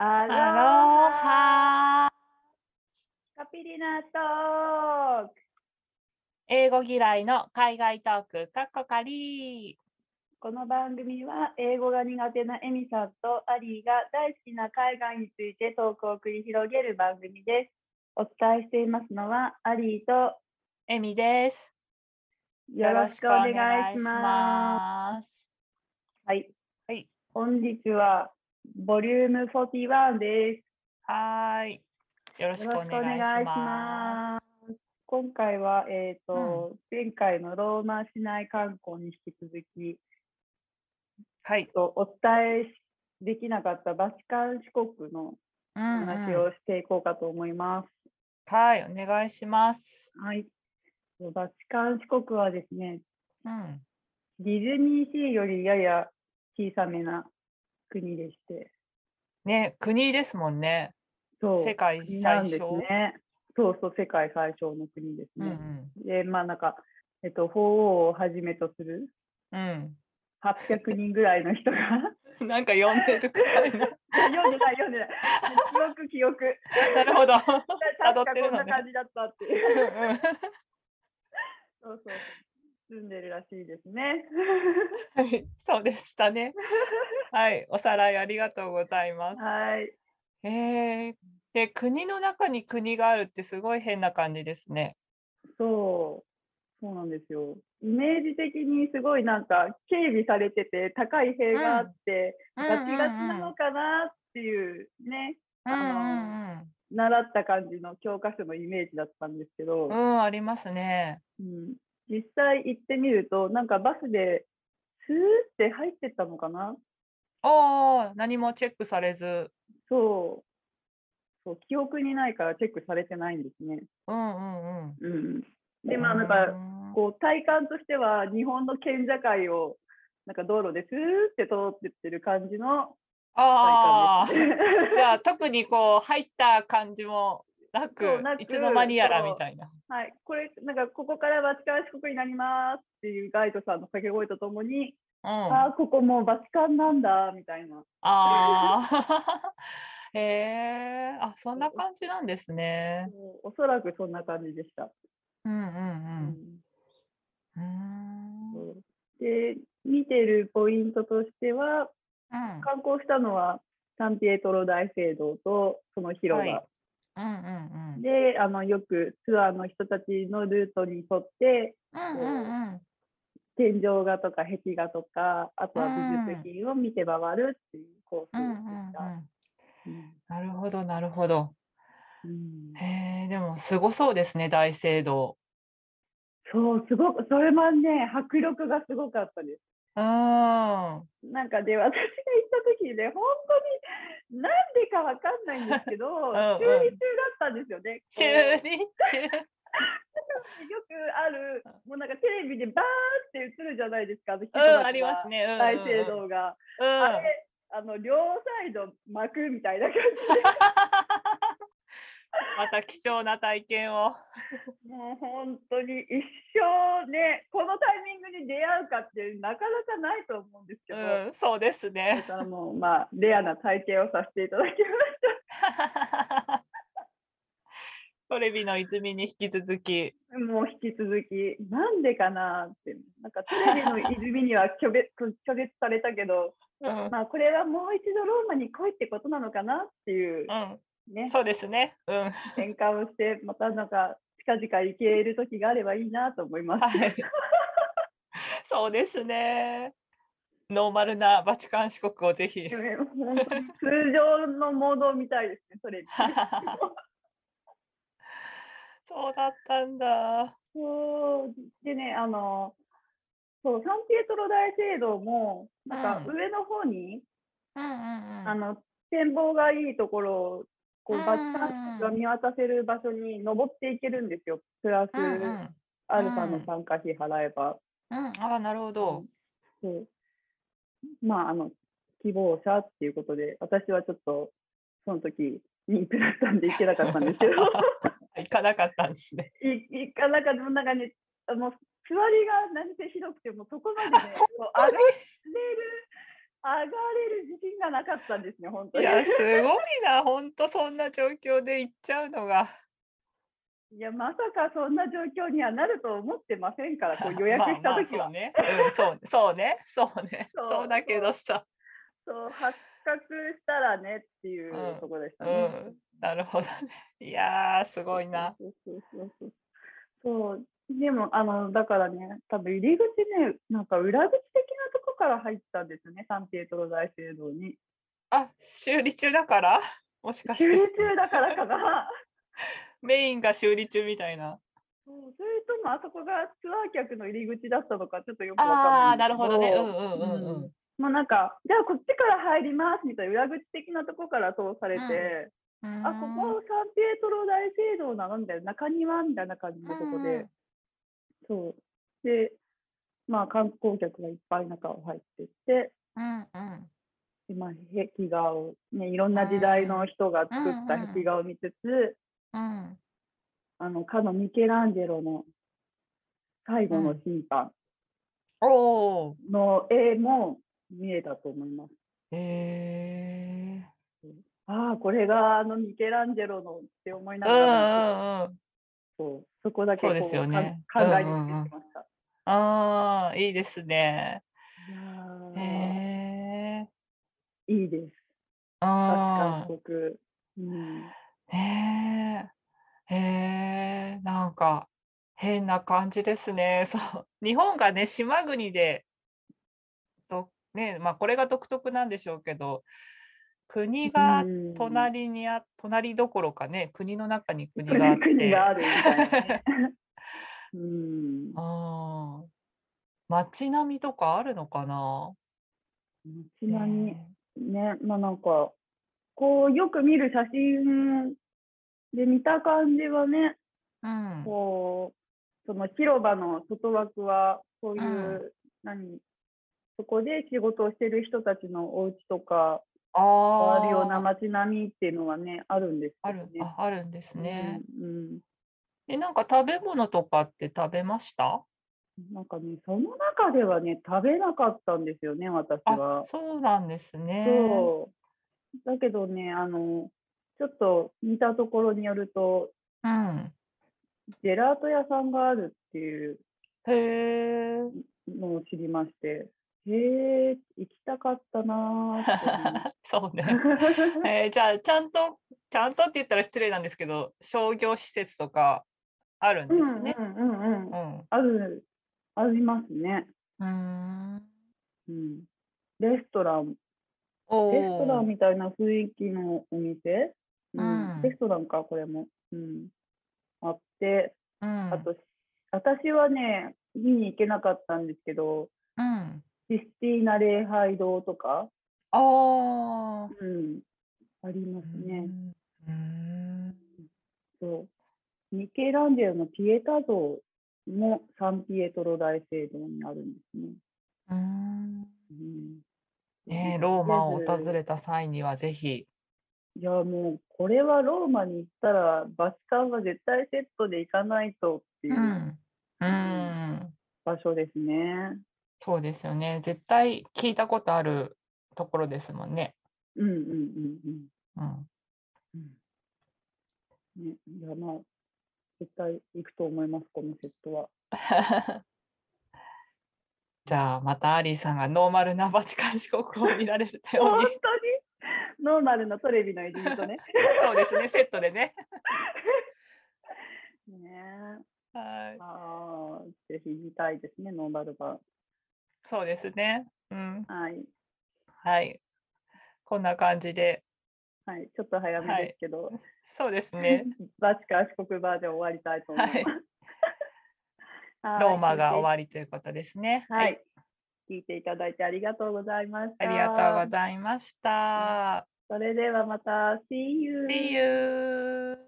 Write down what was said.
アロハカピリナトーク英語嫌いの海外トーク、かっこかりこの番組は英語が苦手なエミさんとアリーが大好きな海外についてトークを繰り広げる番組です。お伝えしていますのはアリーとエミです。よろしくお願いし。ます。はい。はい本日はボリューム41です。はーい。よろしくおよろしくお願いしまます。今回は、えっ、と、前回のローマ市内観光に引き続き、す。はい。とお伝えしできなかったバチカン四国のうんうん話をしていこうかと思います。はい、お願いします。はい。バチカン四国はですね、うん。ディズニーシーよりやや小さめな国でして、ね、国ですもんね。そう、世界最小。ね。そうそう、世界最小の国ですうんうね。ん。で、まあなんか、えっと、法王をはじめとするうん。800人ぐらいの人が なんか読んでるくさいな。読んでない読んでない記憶記憶なるほど。確辿かこんな感じだったっていううんうんそうそう住んでるらしいですねはい、そうでしたね。はい、おさらいありがとうございます。はいえー、で、国の中に国があるってすごい変な感じですね。そうそうなんですよイメージ的にすごいなんか警備されてて高い塀があって、うんガチガチなのかなっていうねうんうん習った感じの教科書のイメージだったんですけど、うん。うん、ありますね。うん実際行ってみるとなんかバスでスーって入ってったのかな？おお、何もチェックされず。そうそう記憶にないからチェックされてないんですね。うんうんうん。うん、でまあなんかうんこう体感としては日本の県境をなんか道路でスーって通ってってる感じのああ。じゃあ特にこう入った感じもなくいつの間にやらみたいな。はい、これなんかここからバチカン四国になりますっていうガイドさんの掛け声とともに、うん。ああここもうバチカンなんだみたいな。ああ。へえ、あ、そんな感じなんですね。おそらくそんな感じでした。うんうんううん。で見てるポイントとしてはうん観光したのはサンピエトロ大聖堂とその広場、はいうんうんうん。であのよくツアーの人たちのルートに沿ってうんうんうん。天井画とか壁画とかあとはうん美術品を見て回るっていうコースでした。うん。うんなるほど、なるほど。うんへえ、でもすごそうですね、大聖堂。そうすごくそれもね迫力がすごかったです。うーん。なんかで私が行った時ね本当になんでかわかんないんですけど んうん修理中だったんですよね。こう修理中。よくある、もうなんかテレビでバーって映るじゃないですか、あの人うん、ありますね。うんうんうん。大聖堂が。あうん。れ、あの両サイド巻くみたいな感 また貴重な体験を。じで、もう本当に一生ね、このタイミングに出会うかってなかなかないと思うんですけうど、ん、そうですだね。からもう、まあ、レアな体験をさせていただき トレビの泉に引き続き。ました。もう引き続き、なんでかなって、なんかテレビの泉には拒絶 拒絶されたけど、うん、まあ、これはもう一度ローマに来いってことなのかなっていううん、ね、そうですね。うん。転換をして、またなんか近々行ける時があればいいなと思います。はい。そうですね。ノーマルなバチカン四国をぜひ。通常のモードを見たいですね、それ。そうだったんだ。そうでね、あの、そう、サンピエトロ大聖堂も、なんかうん上の方に、うんうんうん。あの、展望がいいところを、こう、うんバチカンが見渡せる場所に登っていけるんですよ。プラス。アルファの参加費払えば。うん、ああ、なるほど。そうまあ、あの、希望者っていうことで、私はちょっと、その時、妊婦だったんで行けなかったんですけど、行かなかったんですね。い行かなかった、なんかね、あの座りが何せひどくて、もうそこまでね、こう上がれる、上がれる自信がなかったんですね、本当に。いや、すごいな、本当そんな状況で行っちゃうのが。いや、まさかそんな状況にはなると思ってませんから、こう 予約した時は。まあね、うん、そう そうね、そうね、そうだけどさ、そう、発覚したらねっていううんところでしたうね。ん、なるほどね。いやー、すごいな。そうでも、あの、だからね、多分入り口ね、なんか裏口的なとこから入ったんですよね、サンピエトロ大聖堂に。あ、修理中だから？もしかし修理て中だからかな。メインが修理中みたいな。それともあそこがツアー客の入り口だったのかちょっとよくわかんないああ、なるほどね。うんんですけうんうんうん。まあなんか、じゃあこっちから入りますみたいな裏口的なとこから通されて、あ、ここサンピエトロ大聖堂なのみたいな、中庭みたいな感じのとこで、そう。で、まあ観光客がいっぱい中を入ってって、うんうんでまあ、壁画を、ね、いろんな時代の人が作ったうんうん壁画を見つつ、うん。あの、かのミケランジェロの最後の審判おお。の絵も見えたと思います。へえ。ああ、これがあのミケランジェロのって思いなうんがら、うんうん。そうそこだけこうそうですよねか考えに行ってきました。ああ、いいですね。いへえ。いいです。あ韓国。うん、あ。へえ。へえ。なんか変な感じですね。そう。日本がね、島国で、とね、まあこれが独特なんでしょうけど、国がうん隣にあ、隣どころかね、国の中に国があって。国があるみたいなね。うん、ああ。街並みとかあるのかな？ちなみね、まあなんか、こうよく見る写真で見た感じはね、うん。こう、その広場の外枠は、そういう、うん何、そこで仕事をしてる人たちのお家とか、ああるようなあ。街並みっていうのはね、あるんですある、けどね。あ、あるんですね。うんうんえ、なんか食べ物とかって食べました？なんかね、その中ではね、食べなかったんですよね、私あは、。そうなんですね。そう。だけどね、あの、ちょっと見たところによると、うん。ジェラート屋さんがあるっていうへえ。のを知りまして、へえ、行きたかったなー そうね。えーじゃあ、ちゃんと、ちゃんとって言ったら失礼なんですけど、商業施設とかあるんですね。うんうんうんうんう。ん。ある、ありますね。うーん。うん。レストラン、おレストラーンみたいな雰囲気のお店、うんうんレストランか、これも。うん。あって、うん。あと、私はね、見に行けなかったんですけど、うん。システィーナ礼拝堂とか、ああ。うん、ありますね。うーん。そう。ミケランジェロのピエタ像もサンピエトロ大聖堂にあるんですね。うーん。うんねえ、ローマを訪れた際にはぜひ。いや、もう、これはローマに行ったら、バチカンは絶対セットで行かないとっていううんうん。場所ですね。そうですよね。絶対聞いたことあるところですもんね。うんうんうんうん。うん。うんね、いや、まあ、絶対行くと思います、このセットは。じゃあ、またアリーさんがノーマルなバチカン四国を見られるよう本当にに。ノーマルのトレビのエリートね。そうですね、セットでね。ねえ。はい。ああ、ぜひ見たいですね、ノーマル版。そうですね。うん。はい。はい。こんな感じで。はい。ちょっと早めですけど、そうですね。バチカン四国バージョン終わりたいと思います。はいローマが終り。わりということですね。はい。聞いていただいてありがとうございました。ありがとうございました。それではまた、See you! See you!